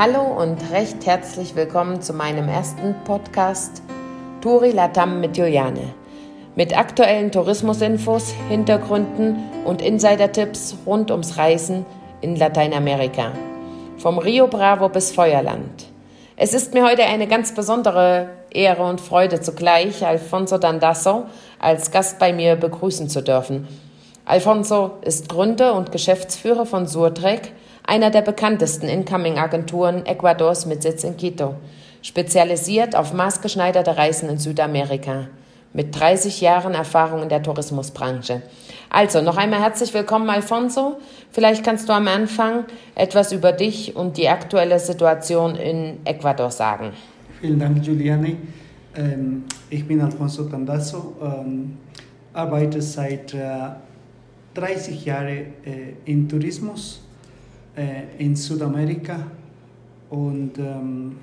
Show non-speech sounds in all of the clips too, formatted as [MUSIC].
Hallo und recht herzlich willkommen zu meinem ersten Podcast Turi Latam mit Juliane. Mit aktuellen Tourismusinfos, Hintergründen und Insider-Tipps rund ums Reisen in Lateinamerika. Vom Rio Bravo bis Feuerland. Es ist mir heute eine ganz besondere Ehre und Freude zugleich, Alfonso Dandasso als Gast bei mir begrüßen zu dürfen. Alfonso ist Gründer und Geschäftsführer von Surtrek, einer der bekanntesten Incoming-Agenturen Ecuadors mit Sitz in Quito, spezialisiert auf maßgeschneiderte Reisen in Südamerika, mit 30 Jahren Erfahrung in der Tourismusbranche. Also, noch einmal herzlich willkommen, Alfonso. Vielleicht kannst du am Anfang etwas über dich und die aktuelle Situation in Ecuador sagen. Vielen Dank, Juliane. Ähm, ich bin Alfonso Tandazo, ähm, arbeite seit 30 äh, Jahren im Tourismus äh, in Südamerika und ähm,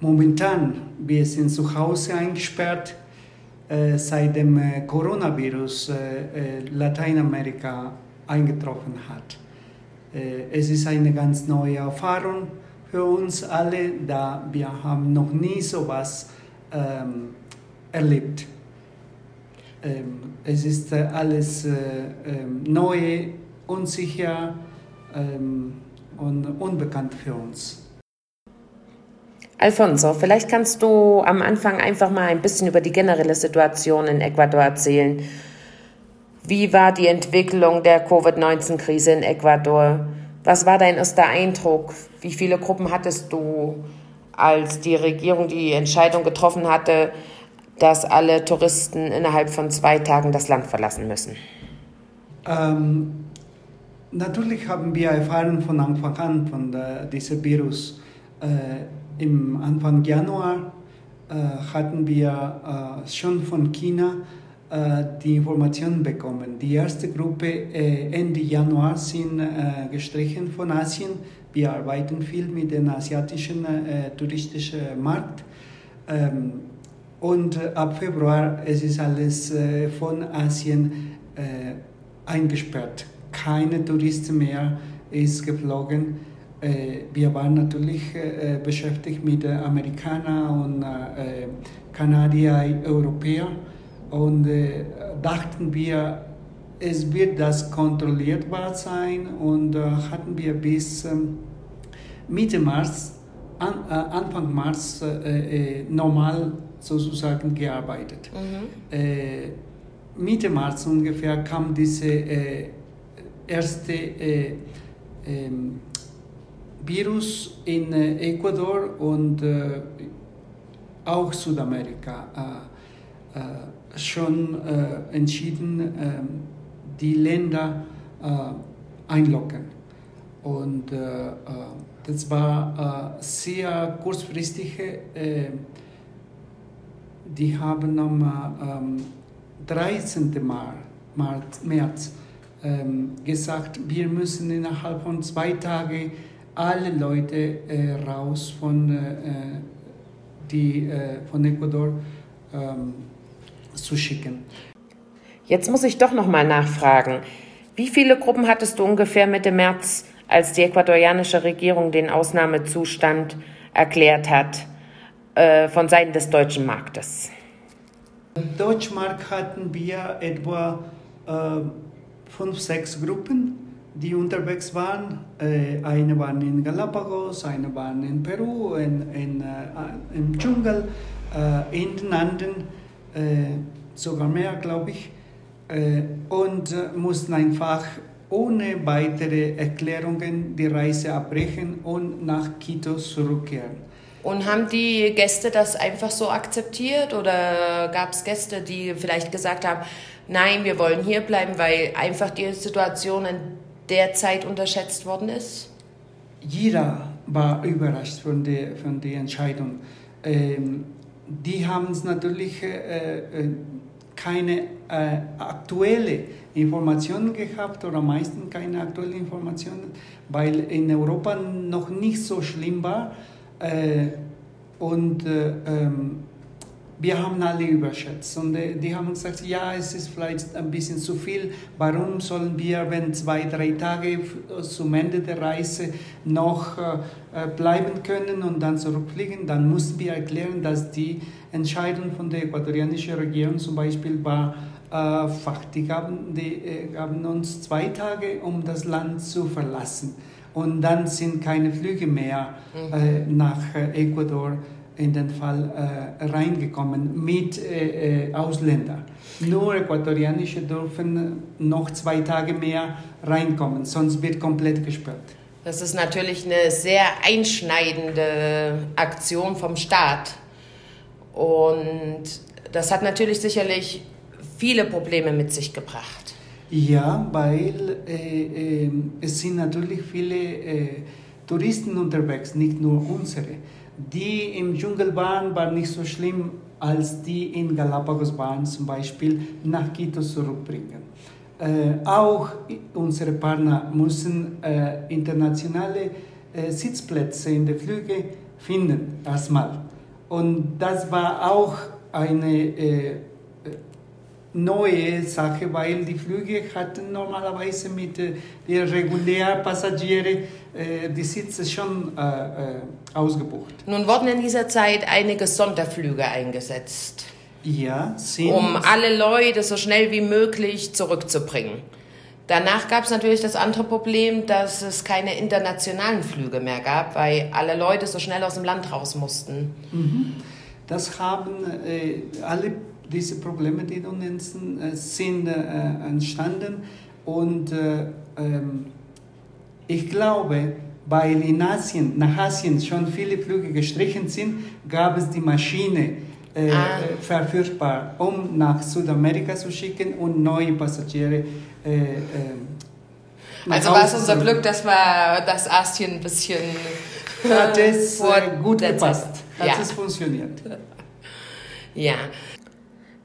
momentan wir sind zu Hause eingesperrt äh, seit dem äh, Coronavirus äh, äh, Lateinamerika eingetroffen hat. Äh, es ist eine ganz neue Erfahrung für uns alle, da wir haben noch nie sowas ähm, erlebt. Ähm, es ist alles ähm, neu, unsicher, ähm, und unbekannt für uns. Alfonso, vielleicht kannst du am Anfang einfach mal ein bisschen über die generelle Situation in Ecuador erzählen. Wie war die Entwicklung der Covid-19-Krise in Ecuador? Was war dein erster Eindruck? Wie viele Gruppen hattest du, als die Regierung die Entscheidung getroffen hatte, dass alle Touristen innerhalb von zwei Tagen das Land verlassen müssen? Ähm, Natürlich haben wir erfahren von Anfang an von der, diesem Virus. Äh, Im Anfang Januar äh, hatten wir äh, schon von China äh, die Informationen bekommen. Die erste Gruppe äh, Ende Januar sind äh, gestrichen von Asien. Wir arbeiten viel mit dem asiatischen touristischen Markt. Ähm, und ab Februar es ist alles von Asien eingesperrt keine Touristen mehr ist geflogen. Äh, wir waren natürlich äh, beschäftigt mit Amerikanern und äh, Kanadier, Europäer und dachten wir, es wird das kontrollierbar sein und hatten wir bis ähm, Mitte März, Anfang März normal sozusagen gearbeitet. Mhm. Mitte März ungefähr kam diese erste äh, äh, Virus in äh, Ecuador und äh, auch Südamerika äh, äh, schon entschieden, ähm, die Länder einlocken. Und das war sehr kurzfristig. die haben am 13. März ähm, gesagt, wir müssen innerhalb von zwei Tagen alle Leute äh, raus von, äh, die, äh, von Ecuador ähm, zu schicken. Jetzt muss ich doch noch mal nachfragen. Wie viele Gruppen hattest du ungefähr Mitte März, als die ecuadorianische Regierung den Ausnahmezustand erklärt hat, äh, von Seiten des deutschen Marktes? Im Deutschmarkt hatten wir etwa äh, fünf, sechs Gruppen, die unterwegs waren. Äh, eine waren in Galapagos, eine waren in Peru, in, in, äh, im Dschungel, äh, in den Anden, äh, sogar mehr, glaube ich, äh, und äh, mussten einfach ohne weitere Erklärungen die Reise abbrechen und nach Quito zurückkehren. Und haben die Gäste das einfach so akzeptiert oder gab es Gäste, die vielleicht gesagt haben, nein, wir wollen hier bleiben, weil einfach die Situation in der Zeit unterschätzt worden ist? Jeder war überrascht von der, von der Entscheidung. Ähm, die haben natürlich äh, äh, keine äh, aktuelle Informationen gehabt oder meistens keine aktuellen Informationen, weil in Europa noch nicht so schlimm war und äh, ähm, wir haben alle überschätzt und äh, die haben gesagt, ja, es ist vielleicht ein bisschen zu viel. Warum sollen wir, wenn zwei, drei Tage zum Ende der Reise noch äh, bleiben können und dann zurückfliegen? Dann mussten wir erklären, dass die Entscheidung von der äquatorianischen Regierung zum Beispiel war, äh, die gaben, die äh, gaben uns zwei Tage, um das Land zu verlassen. Und dann sind keine Flüge mehr mhm. äh, nach äh, Ecuador in den Fall äh, reingekommen mit äh, äh, Ausländern. Nur Äquatorianische dürfen noch zwei Tage mehr reinkommen, sonst wird komplett gesperrt. Das ist natürlich eine sehr einschneidende Aktion vom Staat. Und das hat natürlich sicherlich viele Probleme mit sich gebracht. Ja, weil äh, äh, es sind natürlich viele äh, Touristen unterwegs, nicht nur unsere. Die im Dschungel waren, war nicht so schlimm, als die in Galapagos waren, zum Beispiel nach Quito zurückbringen. Äh, auch unsere Partner müssen äh, internationale äh, Sitzplätze in den Flügen finden, erstmal. Und das war auch eine neue Sache, weil die Flüge hatten normalerweise mit äh, den regulären Passagieren äh, die Sitze schon äh, äh, ausgebucht. Nun wurden in dieser Zeit einige Sonderflüge eingesetzt. Ja, sind um alle Leute so schnell wie möglich zurückzubringen. Danach gab es natürlich das andere Problem, dass es keine internationalen Flüge mehr gab, weil alle Leute so schnell aus dem Land raus mussten. Mhm. Das haben äh, alle diese Probleme, die du nennst, äh, sind äh, entstanden und äh, ähm, ich glaube, weil in Asien, nach Asien schon viele Flüge gestrichen sind, gab es die Maschine äh, ah. verfügbar, um nach Südamerika zu schicken und neue Passagiere äh, äh, also war es unser Glück, dass, wir, dass Asien ein bisschen hat es gut gepasst, hat ja. es funktioniert. Ja.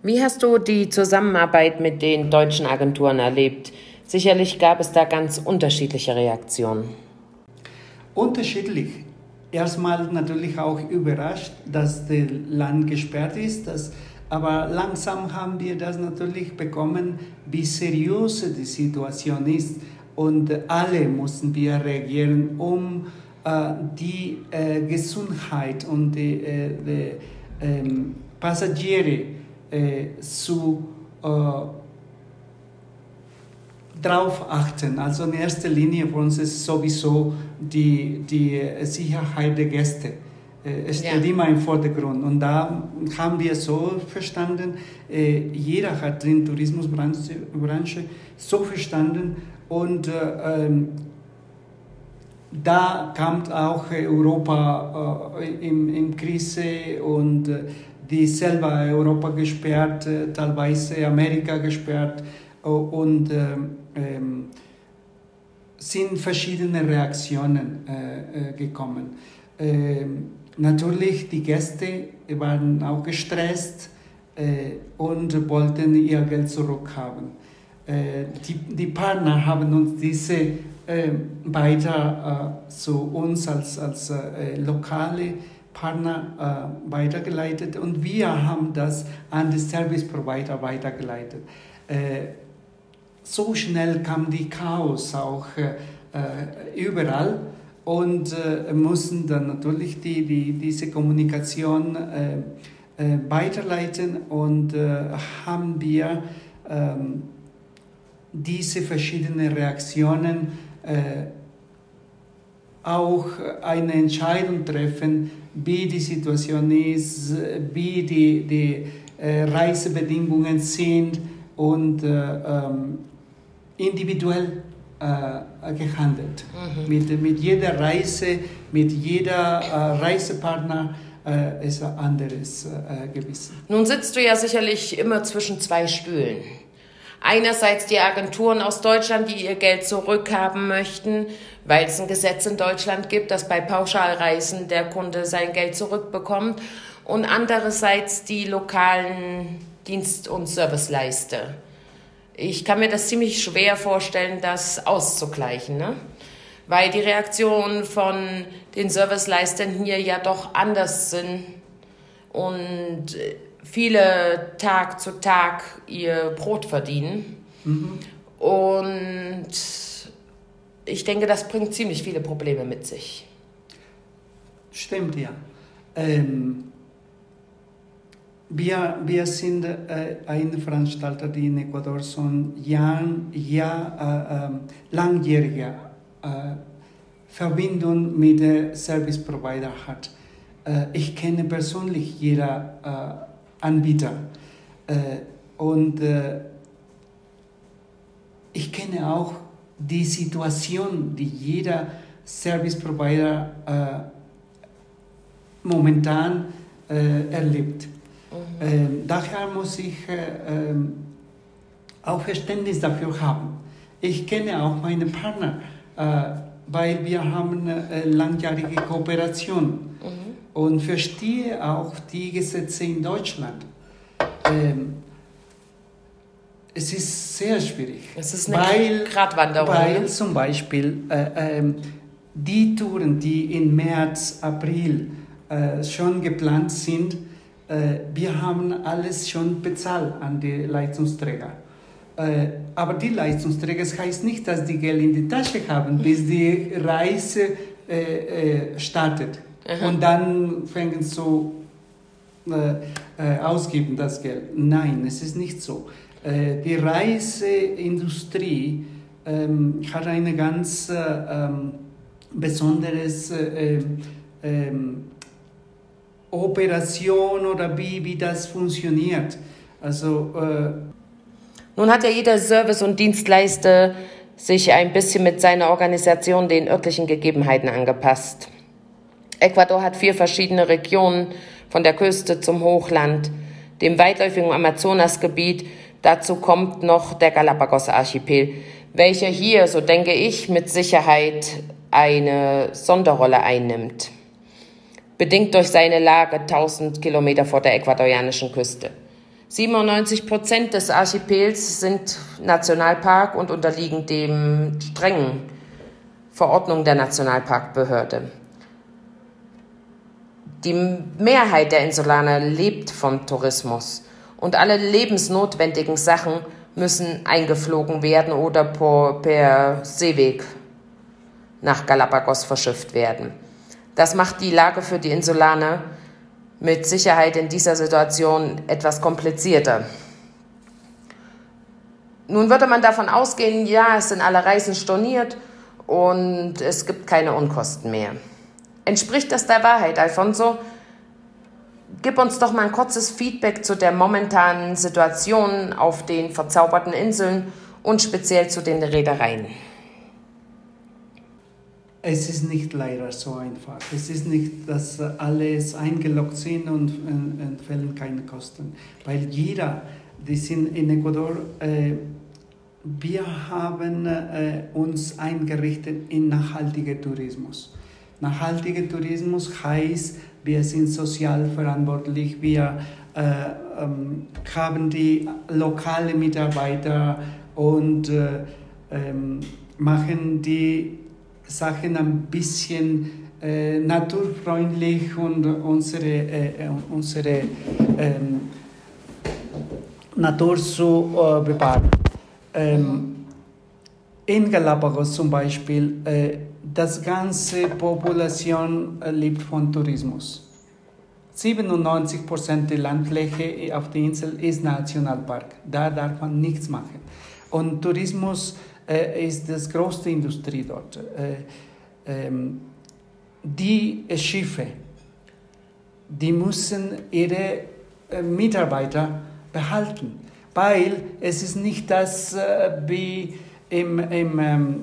Wie hast du die Zusammenarbeit mit den deutschen Agenturen erlebt? Sicherlich gab es da ganz unterschiedliche Reaktionen. Unterschiedlich. Erstmal natürlich auch überrascht, dass das Land gesperrt ist. Dass, aber langsam haben wir das natürlich bekommen, wie seriös die Situation ist. Und alle mussten wir reagieren, um äh, die äh, Gesundheit und die, äh, die ähm, Passagiere äh, zu äh, drauf achten. Also in erster Linie für uns ist sowieso die, die Sicherheit der Gäste. Äh, es steht ja. immer im Vordergrund. Und da haben wir so verstanden, äh, jeder hat die Tourismusbranche so verstanden und äh, ähm, da kam auch Europa äh, in, in Krise und die selber Europa gesperrt, äh, teilweise Amerika gesperrt äh, und ähm, ähm, sind verschiedene Reaktionen äh, gekommen. Ähm, natürlich, die Gäste waren auch gestresst und wollten ihr Geld zurückhaben. die, die Partner haben uns diese weiter zu uns als, als lokale Partner äh, weitergeleitet und wir haben das an die Service Provider weitergeleitet. Äh, so schnell kam die Chaos auch äh, äh überall und äh, mussten dann natürlich die, die, diese Kommunikation äh, weiterleiten und haben wir ähm, diese verschiedenen Reaktionen auch eine Entscheidung treffen, wie die Situation ist, wie die, die äh, Reisebedingungen sind und äh, ähm, individuell äh, gehandelt. Mhm. Mit, mit jeder Reise, mit jeder äh, Reisepartner äh, ist ein anderes äh, Gewissen. Nun sitzt du ja sicherlich immer zwischen zwei Stühlen. Einerseits die Agenturen aus Deutschland, die ihr Geld zurückhaben möchten, weil es ein Gesetz in Deutschland gibt, dass bei Pauschalreisen der Kunde sein Geld zurückbekommt. Und andererseits die lokalen Dienst- und Serviceleister. Ich kann mir das ziemlich schwer vorstellen, das auszugleichen, ne? weil die Reaktionen von den Serviceleistern hier ja doch anders sind und viele Tag zu Tag ihr Brot verdienen. Mhm. Und ich denke, das bringt ziemlich viele Probleme mit sich. Stimmt, ja. Ähm, wir, wir sind äh, ein Veranstalter, die in Ecuador schon Jahr, Jahr, äh, äh, langjährige äh, Verbindung mit dem Service Provider hat. Äh, ich kenne persönlich jeder äh, Anbieter und ich kenne auch die Situation, die jeder Service Provider momentan erlebt. Mhm. Ähm, daher muss ich äh, ähm, auch Verständnis dafür haben. Ich kenne auch meine Partner, äh, weil wir haben eine langjährige Kooperation mhm. und verstehe auch die Gesetze in Deutschland. Ähm, es ist sehr schwierig. Es ist eine weil, Gratwanderung. Weil zum Beispiel äh, äh, die Touren, die im März, April äh, schon geplant sind, äh, wir haben alles schon bezahlt an die Leistungsträger. Äh, aber die Leistungsträger, das heißt nicht, dass die Geld in die Tasche haben, [LAUGHS] bis die Reise äh, startet. Aha. Und dann fangen so äh, ausgeben das Geld. Nein, es ist nicht so. Äh, die Reiseindustrie ähm, hat ein ganz äh, ähm, besonderes ähm, Operation oder wie, wie das funktioniert. Also, äh Nun hat ja jeder Service- und Dienstleister sich ein bisschen mit seiner Organisation den örtlichen Gegebenheiten angepasst. Ecuador hat vier verschiedene Regionen, von der Küste zum Hochland, dem weitläufigen Amazonasgebiet. Dazu kommt noch der Galapagos-Archipel, welcher hier, so denke ich, mit Sicherheit eine Sonderrolle einnimmt bedingt durch seine Lage 1000 Kilometer vor der ecuadorianischen Küste. 97 Prozent des Archipels sind Nationalpark und unterliegen dem strengen Verordnung der Nationalparkbehörde. Die Mehrheit der Insulaner lebt vom Tourismus und alle lebensnotwendigen Sachen müssen eingeflogen werden oder per Seeweg nach Galapagos verschifft werden. Das macht die Lage für die Insulaner mit Sicherheit in dieser Situation etwas komplizierter. Nun würde man davon ausgehen, ja, es sind alle Reisen storniert und es gibt keine Unkosten mehr. Entspricht das der Wahrheit, Alfonso? Gib uns doch mal ein kurzes Feedback zu der momentanen Situation auf den verzauberten Inseln und speziell zu den Reedereien. Es ist nicht leider so einfach. Es ist nicht, dass alles eingeloggt sind und entfällen keine Kosten. Weil jeder, die sind in Ecuador, äh, wir haben äh, uns eingerichtet in nachhaltigen Tourismus. Nachhaltiger Tourismus heißt, wir sind sozial verantwortlich, wir äh, ähm, haben die lokalen Mitarbeiter und äh, ähm, machen die Sachen ein bisschen äh, naturfreundlich und unsere, äh, äh unsere ähm, Natur zu äh, bewahren. Ähm, in Galapagos zum Beispiel, das ganze Population lebt von Tourismus. 97 Prozent der Landfläche auf der Insel ist Nationalpark. Da darf man nichts machen. Und Tourismus äh, ist das größte Industrie dort. Äh, ähm, die Schiffe, die müssen ihre äh, Mitarbeiter behalten, weil es ist nicht das äh, wie im, im ähm,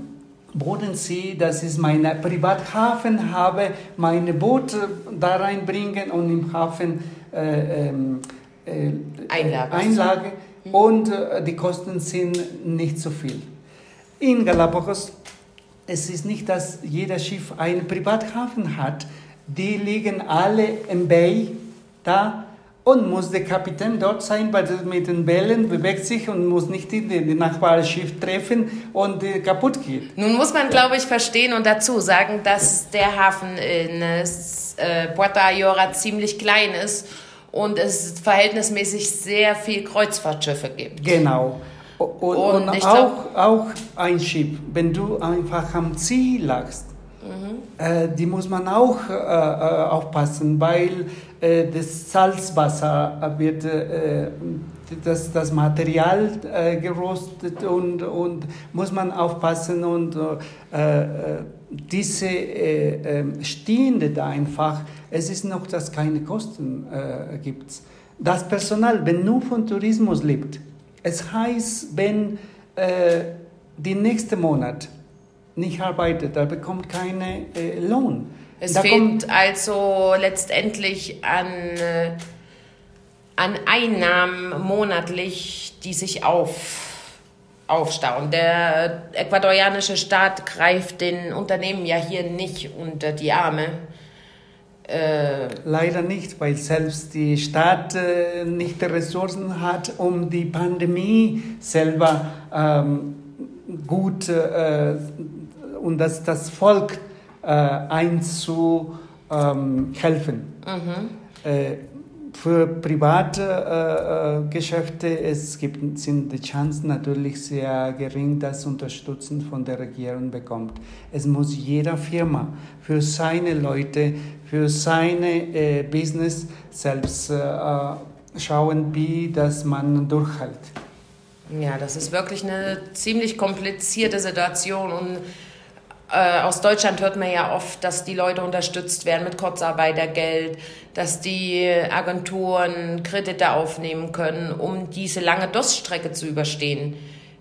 Bodensee, dass ich meinen Privathafen habe, meine Boote da reinbringen und im Hafen äh, ähm, äh, Einlage, Einlage mhm. und äh, die Kosten sind nicht so viel. In Galapagos es ist nicht, dass jeder Schiff einen Privathafen hat. Die liegen alle im Bay da und muss der Kapitän dort sein, weil er mit den Bällen bewegt sich und muss nicht die, die Nachbarschiff treffen und äh, kaputt geht. Nun muss man, glaube ich, verstehen und dazu sagen, dass der Hafen in äh, Puerto Ayora ziemlich klein ist und es verhältnismäßig sehr viel Kreuzfahrtschiffe gibt. Genau. Und, und, und auch, auch ein Schiff, wenn du einfach am Ziel lagst, mhm. äh, die muss man auch äh, äh aufpassen, weil äh, das Salzwasser wird, äh, das, das Material äh, gerostet und, und muss man aufpassen und diese ähm, Stehende da einfach, es ist noch, dass keine Kosten gibt. Das Personal, wenn nur von Tourismus lebt, es heißt, wenn äh, die nächste Monat nicht arbeitet, er bekommt keinen äh, Lohn. Es da fehlt also letztendlich an, äh, an Einnahmen monatlich, die sich auf, aufstauen. Der ecuadorianische Staat greift den Unternehmen ja hier nicht unter die Arme. Äh, Leider nicht, weil selbst die Stadt äh, nicht die Ressourcen hat, um die Pandemie selber ähm, gut äh, und das, das Volk äh, einzuhelfen. Mhm. Äh, für private äh, äh, Geschäfte es gibt, sind die Chancen natürlich sehr gering, dass Unterstützung von der Regierung bekommt. Es muss jeder Firma für seine Leute, für seine äh, Business selbst äh, schauen, wie das man durchhält. Ja, das ist wirklich eine ziemlich komplizierte Situation und äh, aus Deutschland hört man ja oft, dass die Leute unterstützt werden mit Kurzarbeitergeld, dass die Agenturen Kredite aufnehmen können, um diese lange Durststrecke zu überstehen.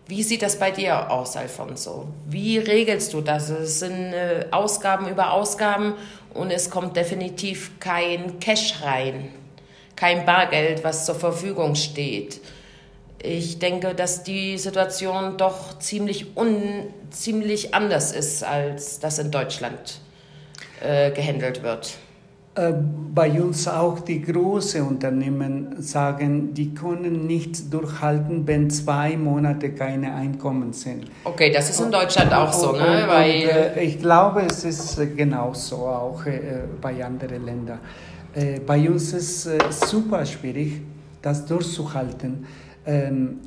Wie sieht das bei dir aus, Alfonso? Wie regelst du das? Es sind äh, Ausgaben über Ausgaben und es kommt definitiv kein Cash rein, kein Bargeld, was zur Verfügung steht ich denke, dass die Situation doch ziemlich, un, ziemlich anders ist, als das in Deutschland äh, gehandelt wird. Äh, bei uns auch die großen Unternehmen sagen, die können nicht durchhalten, wenn zwei Monate keine Einkommen sind. Okay, das ist in Deutschland auch so, und, ne? Und, Weil und, äh, ich glaube, es ist genauso auch äh, bei anderen Ländern. Äh, bei uns ist es super schwierig, das durchzuhalten ähm,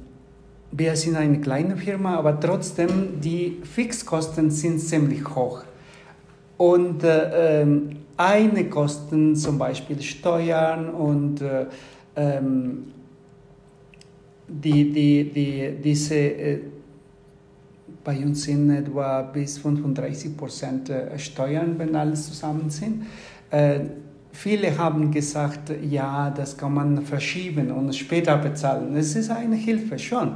wir sind eine kleine Firma, aber trotzdem die Fixkosten sind ziemlich hoch. Und äh, ähm, eine Kosten, zum Beispiel Steuern und äh, ähm, die, die, die, diese, äh, bei uns sind etwa bis 35 Prozent äh, Steuern, wenn alles zusammen sind. Viele haben gesagt, ja, das kann man verschieben und später bezahlen. Es ist eine Hilfe schon.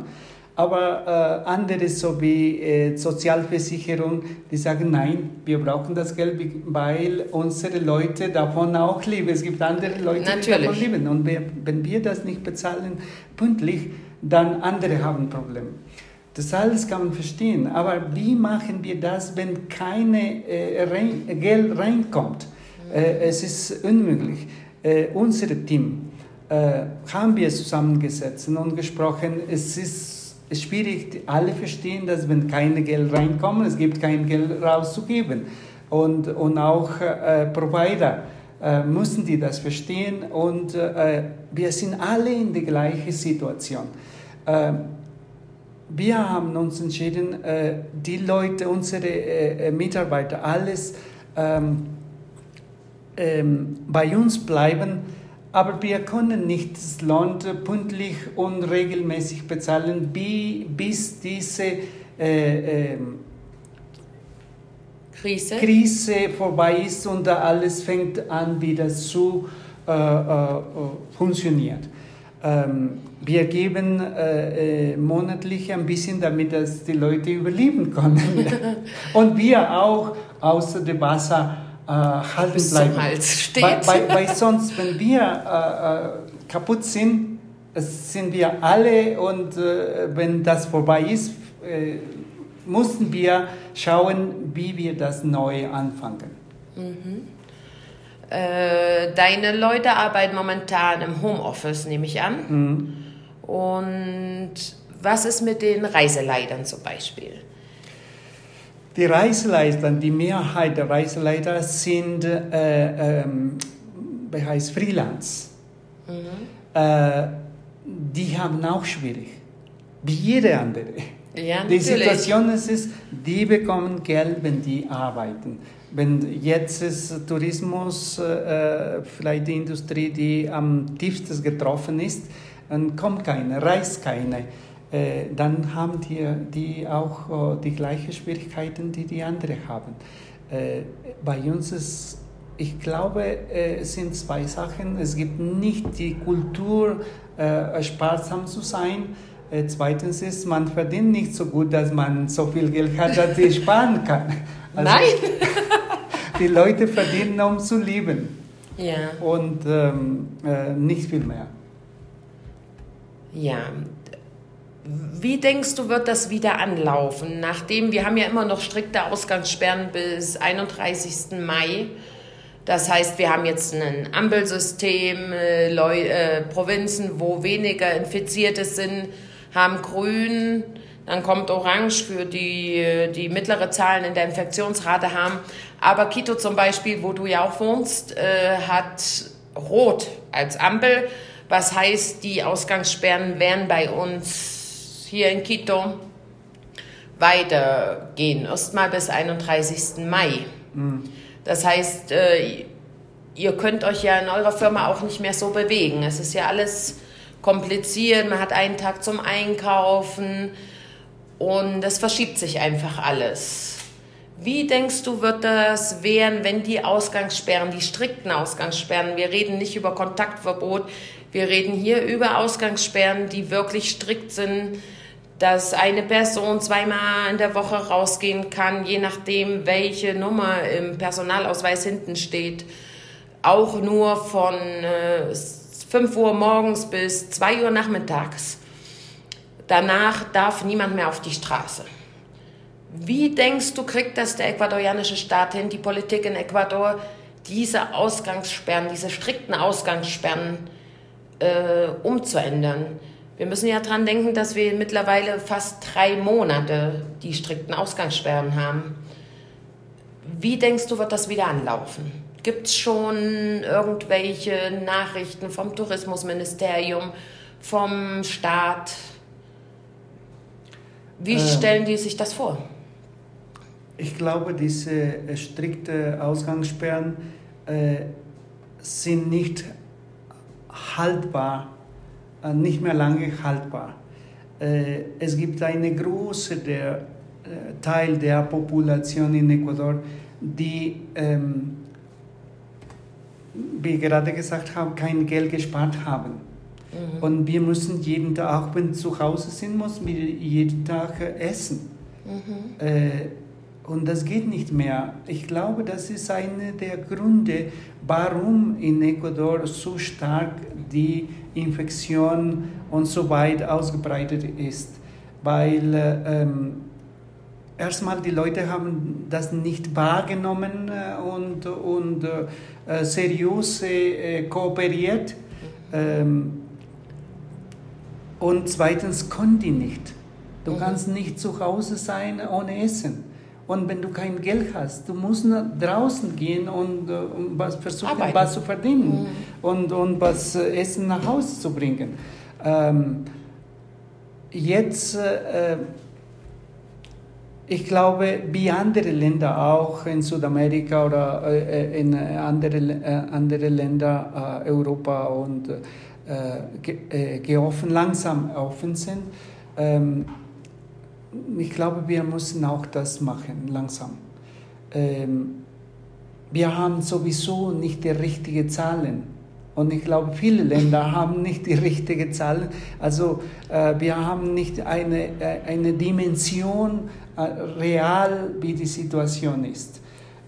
Aber äh, andere, so wie äh, Sozialversicherung, die sagen, nein, wir brauchen das Geld, weil unsere Leute davon auch leben. Es gibt andere Leute, Natürlich. die davon leben. Und wir, wenn wir das nicht bezahlen pünktlich, dann andere haben Probleme. Das alles kann man verstehen. Aber wie machen wir das, wenn keine äh, rein, Geld reinkommt? Äh, es ist unmöglich. Äh, unser Team äh, haben wir zusammengesetzt und gesprochen, es ist schwierig, alle verstehen, dass wenn keine Geld reinkommen, es gibt kein Geld rauszugeben. Und, und auch äh, Provider äh, müssen die das verstehen und äh, wir sind alle in der gleichen Situation. Wir haben uns entschieden, die Leute, unsere Mitarbeiter, alles ähm, ähm, bei uns bleiben, aber wir können nicht das Land pünktlich und regelmäßig bezahlen, wie, bis diese äh, äh, Krise? Krise vorbei ist und alles fängt an wieder zu äh, äh funktionieren. Ähm, wir geben äh, äh, monatlich ein bisschen, damit dass die Leute überleben können. [LAUGHS] und wir auch außer dem Wasser äh, halten Bis bleiben. Weil, weil, weil sonst, wenn wir äh, äh, kaputt sind, sind wir alle und äh, wenn das vorbei ist, äh, mussten wir schauen, wie wir das neu anfangen. Mhm. Äh, deine Leute arbeiten momentan im Homeoffice, nehme ich an. Mhm. Und was ist mit den Reiseleitern zum Beispiel? Die Reiseleiter, die Mehrheit der Reiseleiter sind äh, ähm, heißt Freelance. Mhm. Äh, die haben auch schwierig, wie jede andere. Ja, die Situation ist, es, die bekommen Geld, wenn die arbeiten. Wenn jetzt ist Tourismus äh, vielleicht die Industrie, die am tiefsten getroffen ist, dann kommt keine, reist keine. Äh, dann haben die, die auch äh, die gleichen Schwierigkeiten, die die anderen haben. Äh, bei uns ist ich glaube, es sind zwei Sachen. Es gibt nicht die Kultur, sparsam zu sein. Zweitens ist, man verdient nicht so gut, dass man so viel Geld hat, dass sie sparen kann. [LAUGHS] Also Nein! [LAUGHS] die Leute verdienen, um zu leben. Ja. Und ähm, äh, nicht viel mehr. Ja. Wie denkst du, wird das wieder anlaufen? Nachdem wir haben ja immer noch strikte Ausgangssperren bis 31. Mai. Das heißt, wir haben jetzt ein Ampelsystem, äh, äh, Provinzen, wo weniger Infizierte sind, haben grün, dann kommt orange für die, die mittlere Zahlen in der Infektionsrate haben. Aber Quito zum Beispiel, wo du ja auch wohnst, äh, hat rot als Ampel. Was heißt, die Ausgangssperren werden bei uns hier in Quito weitergehen. Erstmal bis 31. Mai. Mhm. Das heißt, äh, ihr könnt euch ja in eurer Firma auch nicht mehr so bewegen. Es ist ja alles kompliziert, man hat einen Tag zum Einkaufen und es verschiebt sich einfach alles. Wie denkst du, wird das werden, wenn die Ausgangssperren, die strikten Ausgangssperren, wir reden nicht über Kontaktverbot, wir reden hier über Ausgangssperren, die wirklich strikt sind, dass eine Person zweimal in der Woche rausgehen kann, je nachdem, welche Nummer im Personalausweis hinten steht. Auch nur von äh, 5 Uhr morgens bis 2 Uhr nachmittags. Danach darf niemand mehr auf die Straße. Wie denkst du, kriegt das der ecuadorianische Staat hin, die Politik in Ecuador, diese Ausgangssperren, diese strikten Ausgangssperren äh, umzuändern? Wir müssen ja daran denken, dass wir mittlerweile fast drei Monate die strikten Ausgangssperren haben. Wie denkst du, wird das wieder anlaufen? Gibt es schon irgendwelche Nachrichten vom Tourismusministerium, vom Staat? Wie ähm, stellen die sich das vor? Ich glaube, diese äh, strikten Ausgangssperren äh, sind nicht haltbar nicht mehr lange haltbar. Äh, es gibt einen großen äh, Teil der Population in Ecuador, die, ähm, wie gerade gesagt habe, kein Geld gespart haben. Mhm. Und wir müssen jeden Tag, auch wenn wir zu Hause sind, müssen wir jeden Tag essen. Mhm. Äh, und das geht nicht mehr. Ich glaube, das ist einer der Gründe, warum in Ecuador so stark die Infektion und so weit ausgebreitet ist. Weil ähm, erstmal die Leute haben das nicht wahrgenommen äh, und, und äh, seriös äh, kooperiert. Ähm, und zweitens konnten die nicht. Du mhm. kannst nicht zu Hause sein ohne Essen. Und wenn du kein Geld hast, du musst draußen gehen und, äh, und was versuchen, Arbeiten. was zu verdienen mhm. und, und was äh, Essen nach Hause zu bringen. Ähm, jetzt, äh, ich glaube, wie andere Länder auch in Südamerika oder äh, in andere, äh, andere Länder, äh, Europa und ge, geoffen, langsam offen sind, ähm, ich glaube, wir müssen auch das machen, langsam. Ähm, wir haben sowieso nicht die richtigen Zahlen. Und ich glaube, viele Länder [LAUGHS] haben nicht die richtigen Zahlen. Also äh, wir haben nicht eine, äh, eine Dimension äh, real, wie die Situation ist.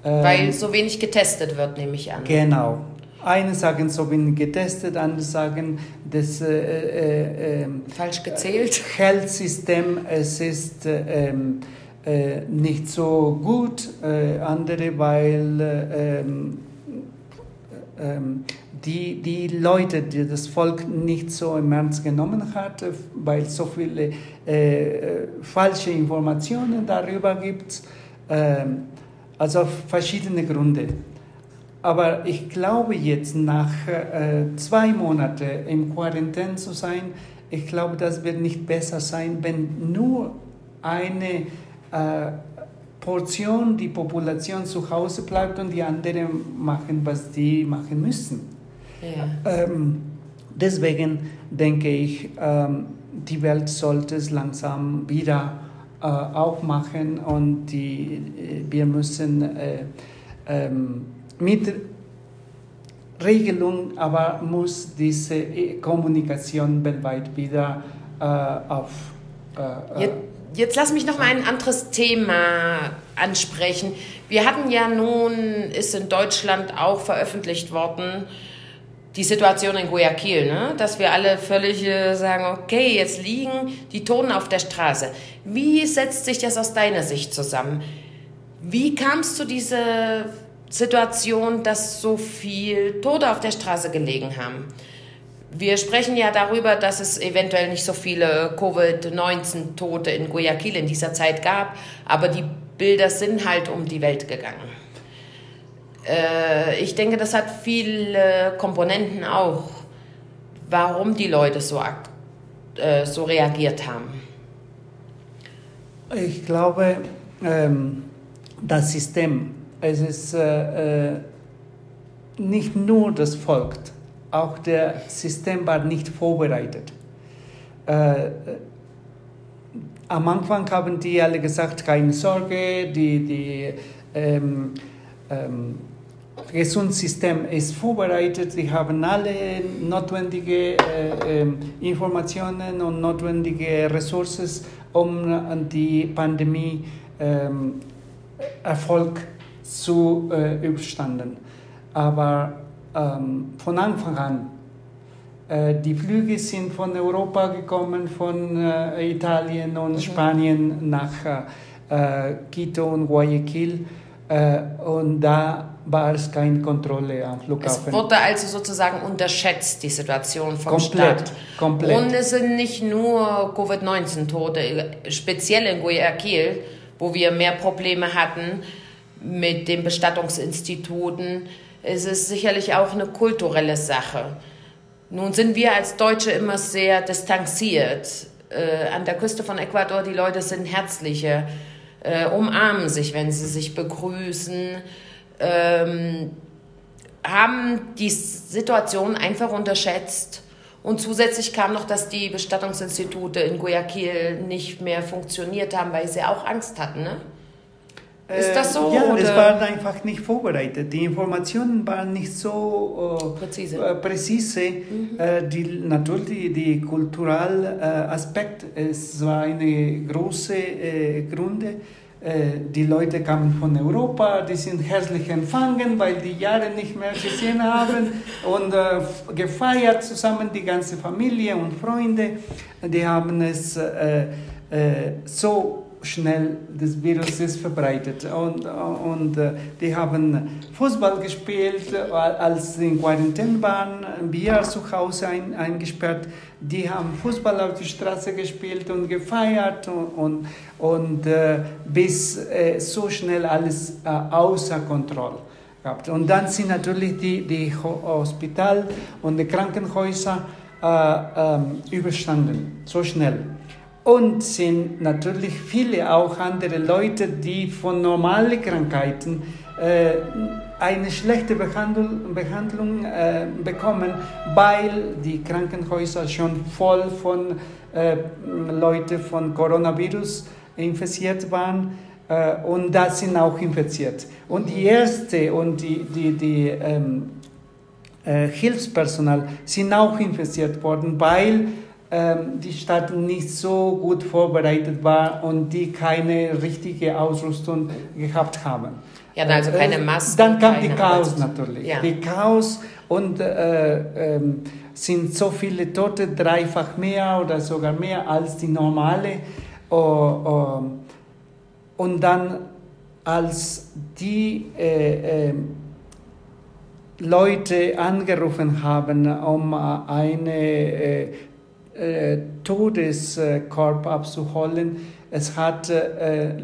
Ähm, Weil so wenig getestet wird, nehme ich an. Genau, eine sagen, so bin getestet, andere sagen, das äh, äh, ähm, falsch gezählt. Health-System, es ist ähm, äh, nicht so gut. Äh, andere, weil ähm, ähm, die, die Leute, die das Volk nicht so im Ernst genommen hat, weil so viele äh, falsche Informationen darüber gibt. Ähm, also verschiedene Gründe. Aber ich glaube jetzt nach äh, zwei Monaten im Quarantäne zu sein, ich glaube, das wird nicht besser sein, wenn nur eine äh, Portion die Population zu Hause bleibt und die anderen machen, was die machen müssen. Ja. Ähm, deswegen denke ich, ähm, die Welt sollte es langsam wieder äh, aufmachen und die, äh, wir müssen äh, ähm, mit Regelung, aber muss diese äh, Kommunikation weltweit wieder äh, auf. Äh, jetzt, jetzt, lass mich noch mal ein anderes Thema ansprechen. Wir hatten ja nun, ist in Deutschland auch veröffentlicht worden, die Situation in Guayaquil, ne? dass wir alle völlig äh, sagen, okay, jetzt liegen die Toten auf der Straße. Wie setzt sich das aus deiner Sicht zusammen? Wie kam es zu dieser Situation, dass so viel Tote auf der Straße gelegen haben? Wir sprechen ja darüber, dass es eventuell nicht so viele Covid-19-Tote in Guayaquil in dieser Zeit gab, aber die Bilder sind halt um die Welt gegangen. Äh, ich denke, das hat viele Komponenten auch, warum die Leute so, äh, so reagiert haben. Ich glaube, ähm, das System, es ist äh, äh nicht nur das Volk, auch das System war nicht vorbereitet. Äh, am Anfang haben die alle gesagt, keine Sorge, die, die ähm, ähm, Gesundheitssystem ist vorbereitet, sie haben alle notwendigen äh, äh, Informationen und notwendige Ressourcen, um die Pandemie äh, Erfolg zu äh, überstanden. Aber ähm, von Anfang an, äh, die Flüge sind von Europa gekommen, von äh, Italien und mhm. Spanien nach Quito und Guayaquil und da war es keine Kontrolle am Flughafen. Es wurde also sozusagen unterschätzt, die Situation vom komplett, Staat. Komplett. Und es sind nicht nur Covid-19-Tote, speziell in Guayaquil, wo wir mehr Probleme hatten mit den Bestattungsinstituten. Es ist sicherlich auch eine kulturelle Sache. Nun sind wir als Deutsche immer sehr distanziert. Äh, an der Küste von Ecuador, die Leute sind herzlicher, äh, umarmen sich, wenn sie sich begrüßen ähm, haben die Situation einfach unterschätzt. Und zusätzlich kam noch, dass die Bestattungsinstitute in Guayaquil nicht mehr funktioniert haben, weil sie auch Angst hatten. Ne? Ist das so? Ja, oder? es war einfach nicht vorbereitet. Die Informationen waren nicht so äh, präzise. Äh, präzise. Mhm. Äh, die, natürlich, die kulturelle äh, Aspekt, es war eine große äh, Gründe die Leute kamen von Europa, die sind herzlich empfangen, weil die Jahre nicht mehr gesehen haben und gefeiert zusammen, die ganze Familie und Freunde. Die haben es so schnell das Virus ist verbreitet. Und, und äh, die haben Fußball gespielt, als sie in Quarantäne waren, wir zu Hause ein, eingesperrt. Die haben Fußball auf die Straße gespielt und gefeiert und, und, und äh, bis äh, so schnell alles äh, außer Kontrolle. Gehabt. Und dann sind natürlich die, die Hospital und die Krankenhäuser äh, ähm, überstanden, so schnell. Und sind natürlich viele auch andere Leute, die von normalen Krankheiten äh, eine schlechte Behandlung, Behandlung äh, bekommen, weil die Krankenhäuser schon voll von äh, Leuten von Coronavirus infiziert waren äh, und da sind auch infiziert. Und die Ärzte und die, die, die ähm, äh, Hilfspersonal sind auch infiziert worden, weil die Stadt nicht so gut vorbereitet war und die keine richtige Ausrüstung gehabt haben. Ja, also keine äh, Masken. Dann kam die Chaos natürlich. Ja. Die Chaos und äh, äh, sind so viele Tote, dreifach mehr oder sogar mehr als die normale. Oh, oh. Und dann, als die äh, ähm, Leute angerufen haben, um eine äh, Todeskorb abzuholen. Es hat äh,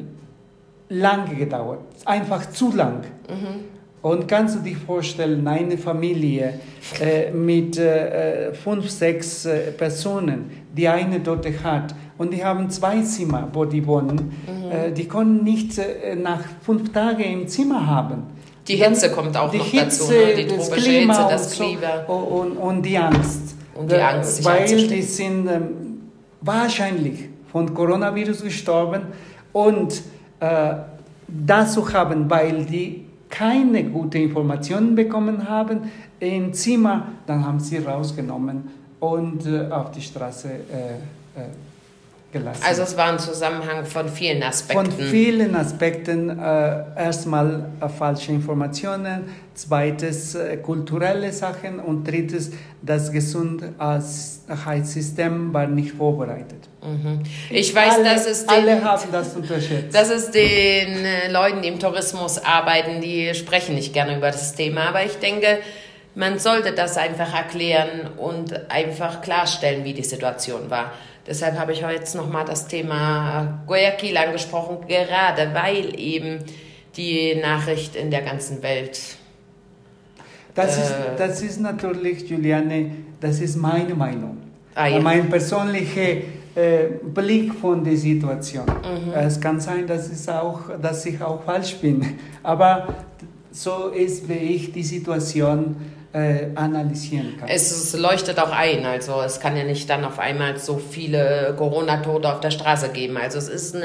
lange gedauert, einfach zu lang. Mhm. Und kannst du dich vorstellen, eine Familie äh, mit äh, fünf, sechs äh, Personen, die eine Tote hat und die haben zwei Zimmer, wo die wohnen, mhm. Äh, die können nicht äh, nach fünf Tagen im Zimmer haben. Die Hitze Dann, kommt auch noch Hitze, dazu, ne? die das Klima Hitze, das Klima. So, und, und, die Angst. Und die Angst, sich Weil die sind ähm, wahrscheinlich von Coronavirus gestorben und äh, dazu haben, weil die keine guten Informationen bekommen haben im Zimmer, dann haben sie rausgenommen und äh, auf die Straße äh, äh gelassen. Also es war ein Zusammenhang von vielen Aspekten. Von vielen Aspekten. Äh, erstmal äh, falsche Informationen, zweites äh, kulturelle Sachen und drittes das Gesundheitssystem war nicht vorbereitet. Mhm. Ich weiß, alle, dass es den, alle haben das unterschätzt. Dass es den äh, Leuten, die im Tourismus arbeiten, die sprechen nicht gerne über das Thema, aber ich denke, man sollte das einfach erklären und einfach klarstellen, wie die Situation war. Deshalb habe ich heute nochmal das Thema Guayaquil angesprochen, gerade weil eben die Nachricht in der ganzen Welt. Das, äh, ist, das ist natürlich, Juliane, das ist meine Meinung. Ah, ja. Mein persönlicher äh, Blick von der Situation. Mhm. Es kann sein, dass, es auch, dass ich auch falsch bin, aber so ist, wie ich die Situation äh, analysieren kann. Es, es, leuchtet auch ein, also es kann ja nicht dann auf einmal so viele Corona-Tote auf der Straße geben. Also es ist ein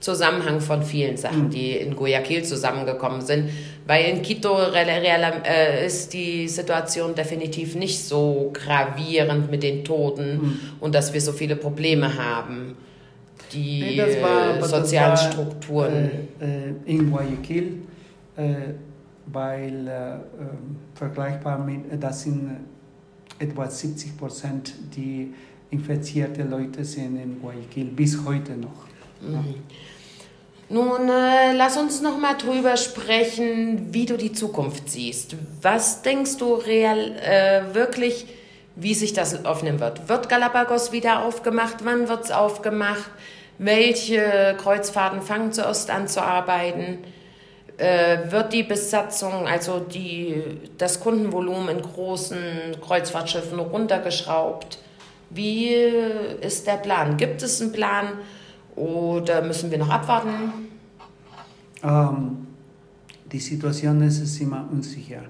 Zusammenhang von vielen Sachen, mhm. die in Guayaquil zusammengekommen sind. Weil in Quito äh, ist die Situation definitiv nicht so gravierend mit den Toten mhm. und dass wir so viele Probleme haben. Die nee, war, sozialen war, Strukturen. Äh, äh, in Guayaquil äh, weil äh, ähm, vergleichbar mit, äh, das sind etwa 70 Prozent die infizierte Leute sind in Guayaquil, bis heute noch. Mhm. Ja. Nun, äh, lass uns noch mal drüber sprechen, wie du die Zukunft siehst. Was denkst du real, äh, wirklich, wie sich das öffnen wird? Wird Galapagos wieder aufgemacht? Wann wird es aufgemacht? Welche Kreuzfahrten fangen zuerst an zu arbeiten? Äh, wird die Besatzung, also die, das Kundenvolumen in großen Kreuzfahrtschiffen runtergeschraubt? Wie ist der Plan? Gibt es einen Plan oder müssen wir noch abwarten? Ähm, die Situation ist immer unsicher.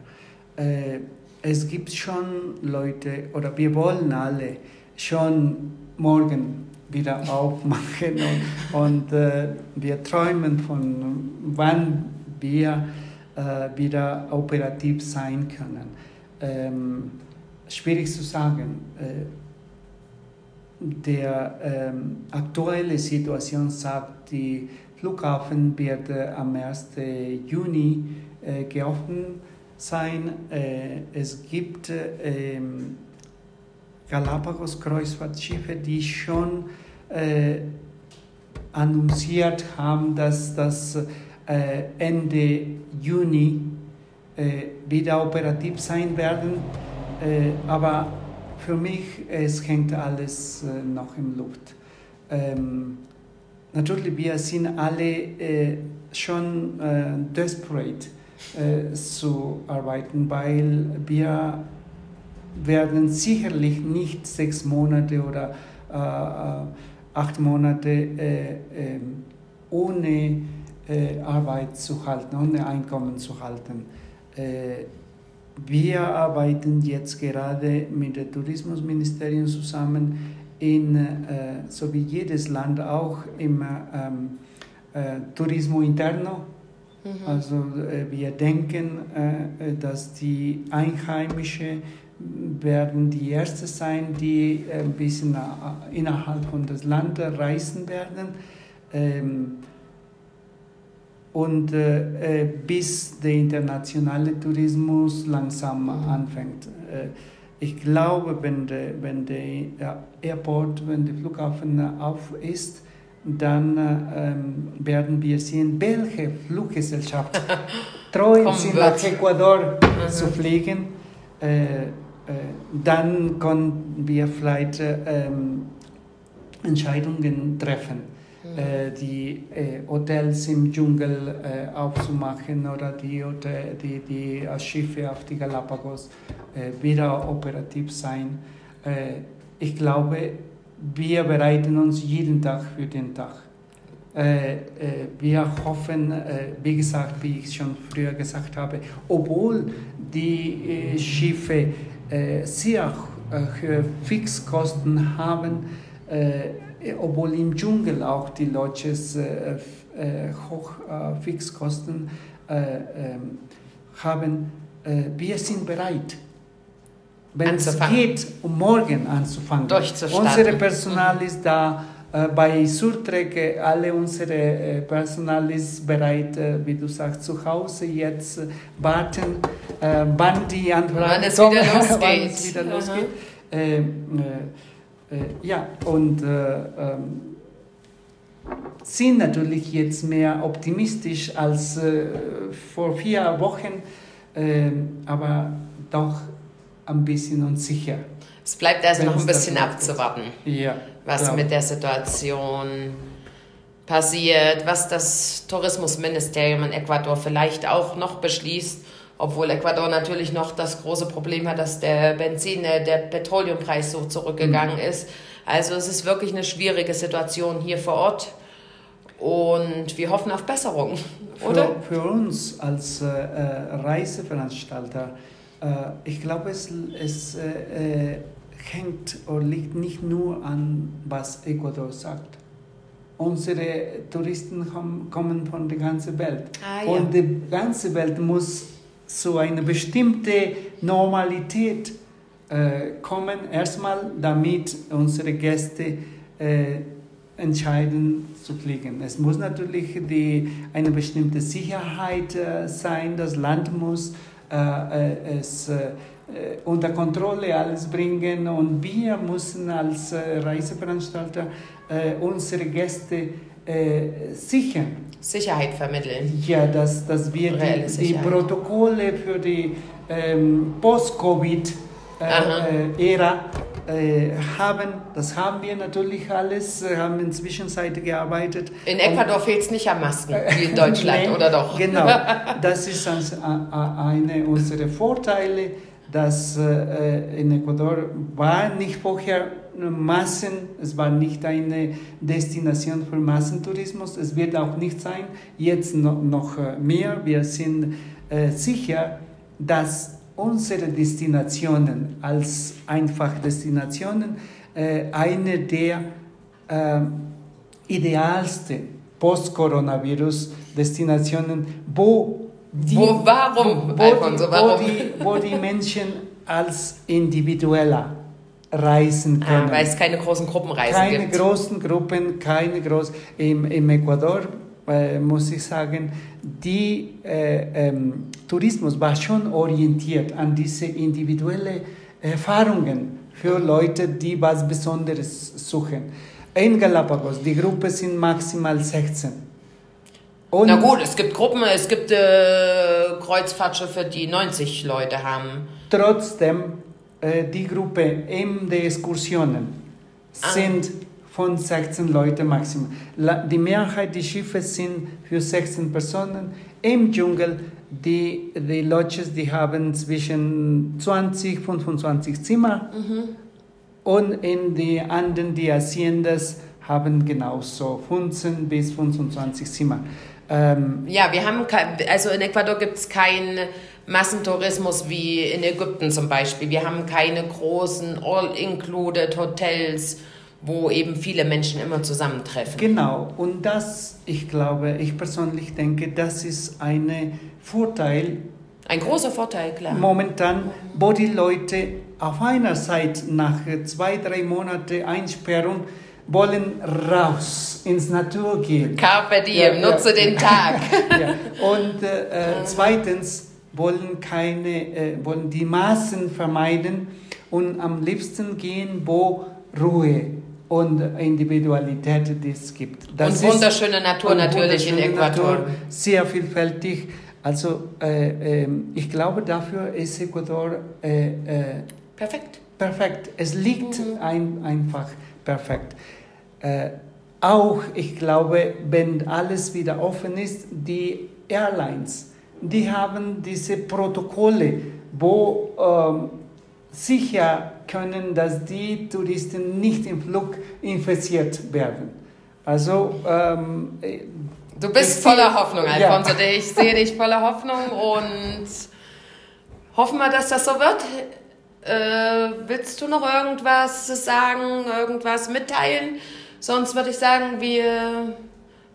Äh, es gibt schon Leute, oder wir wollen alle schon morgen wieder [LAUGHS] aufmachen und, und äh, wir träumen von wann wir äh, wieder operativ sein können. Ähm, schwierig zu sagen. Äh, der ähm, aktuelle Situation sagt, die Flughafen wird am 1. Juni äh, geöffnet sein. Äh, es gibt ähm, Galapagos-Kreuzfahrtschiffe, die schon äh, annonciert haben, dass das Ende Juni äh, wieder operativ sein werden. Äh, aber für mich es hängt alles noch in Luft. Ähm, natürlich, wir sind alle schon desperate zu arbeiten, weil wir werden sicherlich nicht sechs Monate oder äh, acht Monate äh, äh, ohne äh, Arbeit zu halten, ohne Einkommen zu halten. Äh, wir arbeiten jetzt gerade mit dem Tourismusministerium zusammen, in, äh, so wie jedes Land auch im ähm, äh, Turismo Interno. Mhm. Also äh, wir denken, äh, dass die Einheimischen werden die Ersten sein, die ein bisschen innerhalb von das Land reisen werden. Ähm, und äh, äh, bis der internationale Tourismus langsam anfängt. Äh, ich glaube, wenn der, wenn der Airport, wenn der Flughafen auf ist, dann ähm, werden wir sehen, welche Fluggesellschaft [LAUGHS] treu sind, nach Ecuador mhm. zu fliegen. Äh, äh, dann können wir vielleicht ähm, Entscheidungen treffen. Äh, die äh, Hotels im Dschungel äh, aufzumachen oder die, die, die Schiffe auf die Galapagos wieder operativ sein. ich glaube, wir bereiten uns jeden Tag für den Tag. wir hoffen, wie gesagt, wie ich schon früher gesagt habe, obwohl die Schiffe sehr hohe Fixkosten haben, äh, obwohl im Dschungel auch die Lodges äh, äh, hoch Fixkosten ähm, haben, wir sind bereit wenn es geht, um morgen anzufangen. Unser Personal ist da. Äh, bei Surtrek, alle unsere äh, Personal ist bereit, äh, wie du sagst, zu Hause jetzt warten, wann die Anfrage wann es wieder losgeht. [LAUGHS] wann es wieder losgeht. Äh, ja, und äh, ähm, sind natürlich jetzt mehr optimistisch als äh, vor vier Wochen, aber doch ein bisschen unsicher. Es bleibt also noch ein bisschen abzuwarten, ja, was klar. mit der Situation passiert, was das Tourismusministerium in Ecuador vielleicht auch noch beschließt obwohl Ecuador natürlich noch das große Problem hat, dass der Benzin, äh, der Petroleumpreis so zurückgegangen mhm. ist. Also es ist wirklich eine schwierige Situation hier vor Ort. Und wir hoffen auf Besserung, oder? Für, für uns als äh, äh Reiseveranstalter, äh, ich glaube, es, es äh, äh, hängt oder liegt nicht nur an, was Ecuador sagt. Unsere Touristen kommen von der ganzen Welt. Ah, ja. Und die ganze Welt muss zu einer bestimmten Normalität äh, kommen, erstmal damit unsere Gäste äh, entscheiden zu fliegen. Es muss natürlich die, eine bestimmte Sicherheit äh, sein, das Land muss äh, äh, es äh, unter Kontrolle alles bringen und wir müssen als Reiseveranstalter unsere Gäste sichern. Sicherheit vermitteln. Ja, dass, dass wir die, die, Protokolle für die ähm, Post-Covid-Ära äh, äh, haben. Das haben wir natürlich alles, äh, haben inzwischen Seite gearbeitet. In Ecuador fehlt es nicht an Masken, wie in Deutschland, [LAUGHS] oder doch? Genau, [LAUGHS] das ist einer unserer Vorteile dass äh, in Ecuador war nicht vorher Massen, es war nicht eine Destination für Massentourismus, es wird auch nicht sein, jetzt noch, äh, mehr. Wir sind äh, sicher, dass unsere Destinationen als einfach Destinationen äh, eine der idealsten Post-Coronavirus-Destinationen, wo die, wo, warum, wo, Alfonso, warum? Wo die, wo die Menschen als Individueller reisen ah, können. Ah, weil es keine großen Gruppenreisen keine gibt. Keine großen Gruppen, keine großen. Im, im Ecuador äh, muss ich sagen, die äh, ähm, Tourismus war schon orientiert an diese individuellen Erfahrungen für Leute, die was Besonderes suchen. In Galapagos, die Gruppe sind maximal 16. Und Na gut, es gibt Gruppen, es gibt äh, Kreuzfahrtschiffe, die 90 Leute haben. Trotzdem, die Gruppe in der Exkursionen ah. sind von 16 Leuten maximal. Die Mehrheit der Schiffe sind für 16 Personen. Im Dschungel, die, die Lodges, die haben zwischen 20 und 25 Zimmer. Mhm. Und in die anderen, die Haciendas, haben genauso 15 bis 25 Zimmer. Ähm, ja, wir haben, also in Ecuador gibt es keinen Massentourismus wie in Ägypten zum Beispiel. Wir haben keine großen All-Included Hotels, wo eben viele Menschen immer zusammentreffen. Genau, und das, ich glaube, ich persönlich denke, das ist ein Vorteil. Ein großer Vorteil, klar. Momentan, wo die Leute auf einer Seite nach zwei, drei Monaten Einsperrung wollen raus ins Natur gehen. Carpe diem, ja, nutze ja. den Tag. [LAUGHS] ja. Und äh, zweitens wollen keine, äh, wollen die Massen vermeiden und am liebsten gehen, wo Ruhe und Individualität es gibt. Das und wunderschöne Natur natürlich in Ecuador. Natur, sehr vielfältig. Also äh, ähm, ich glaube, dafür ist Ecuador äh, äh, perfekt. Perfekt. Es liegt mhm. ein, einfach perfekt. Äh, auch, ich glaube, wenn alles wieder offen ist, die Airlines, die haben diese Protokolle, wo ähm, sicher können, dass die Touristen nicht im Flug infiziert werden. Also ähm, Du bist voller Hoffnung, Alfonso. Ja. Ich sehe dich voller Hoffnung und hoffen wir, dass das so wird. Äh, willst du noch irgendwas sagen, irgendwas mitteilen? Sonst würde ich sagen, wir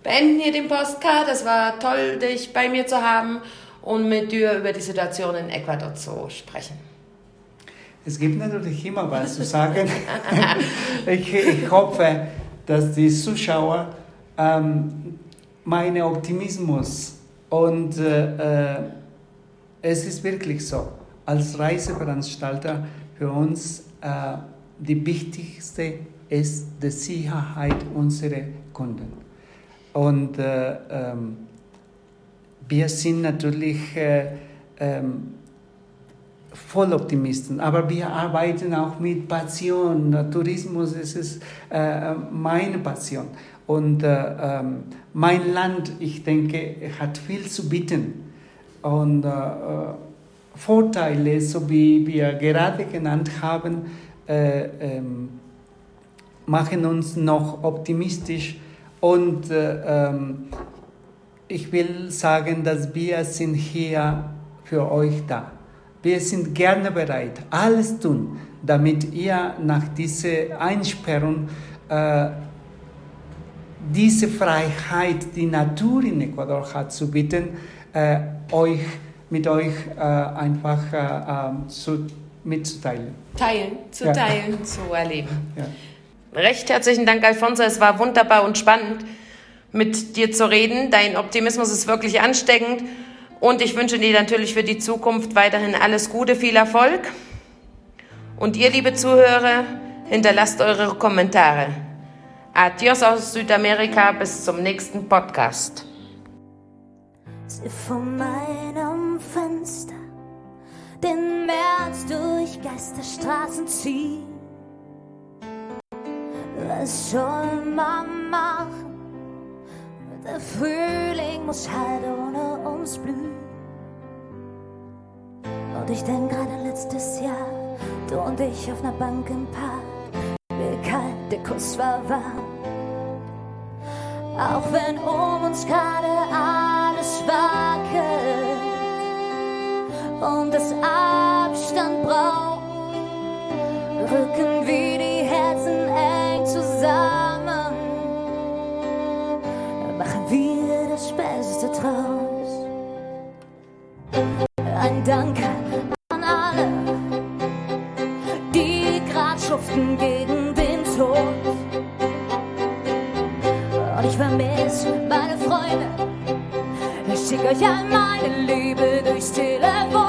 beenden hier den Postcard. Es war toll, dich bei mir zu haben und mit dir über die Situation in Ecuador zu sprechen. Es gibt natürlich immer was zu sagen. [LAUGHS] ich, ich hoffe, dass die Zuschauer ähm, meinen Optimismus und äh, äh, es ist wirklich so, als Reiseveranstalter für uns äh, die wichtigste ist die Sicherheit unserer Kunden. Und äh, ähm, wir sind natürlich äh, ähm, voll Optimisten, aber wir arbeiten auch mit Passion. Tourismus ist äh, meine Passion. Und äh, ähm, mein Land, ich denke, hat viel zu bieten. Und äh, äh, Vorteile, so wie wir gerade genannt haben, äh, ähm, machen uns noch optimistisch. Und äh, ähm, ich will sagen, dass wir sind hier für euch da. Wir sind gerne bereit, alles tun, damit ihr nach dieser Einsperrung äh, diese Freiheit, die Natur in Ecuador hat zu bieten, äh, euch mit euch äh, einfach äh, ähm, zu, mitzuteilen. Teilen, zu ja. teilen, zu erleben. Ja. Recht herzlichen Dank, Alfonso. Es war wunderbar und spannend, mit dir zu reden. Dein Optimismus ist wirklich ansteckend. Und ich wünsche dir natürlich für die Zukunft weiterhin alles Gute, viel Erfolg. Und ihr, liebe Zuhörer, hinterlasst eure Kommentare. Adios aus Südamerika, bis zum nächsten Podcast. Sie meinem Fenster den März durch Geisterstraßen ziehen. Was soll man machen? Der Frühling muss halt ohne uns blühen. Und ich denk gerade letztes Jahr, du und ich auf einer Bank im Park. Wie kalt, der Kuss war warm. Auch wenn um uns gerade alles wackelt und es Abstand braucht, rücken wir die Beste draus. Ein Danke an alle, die grad schuften gegen den Tod. Und ich vermisse meine Freunde, ich schick euch all meine Liebe durchs Telefon.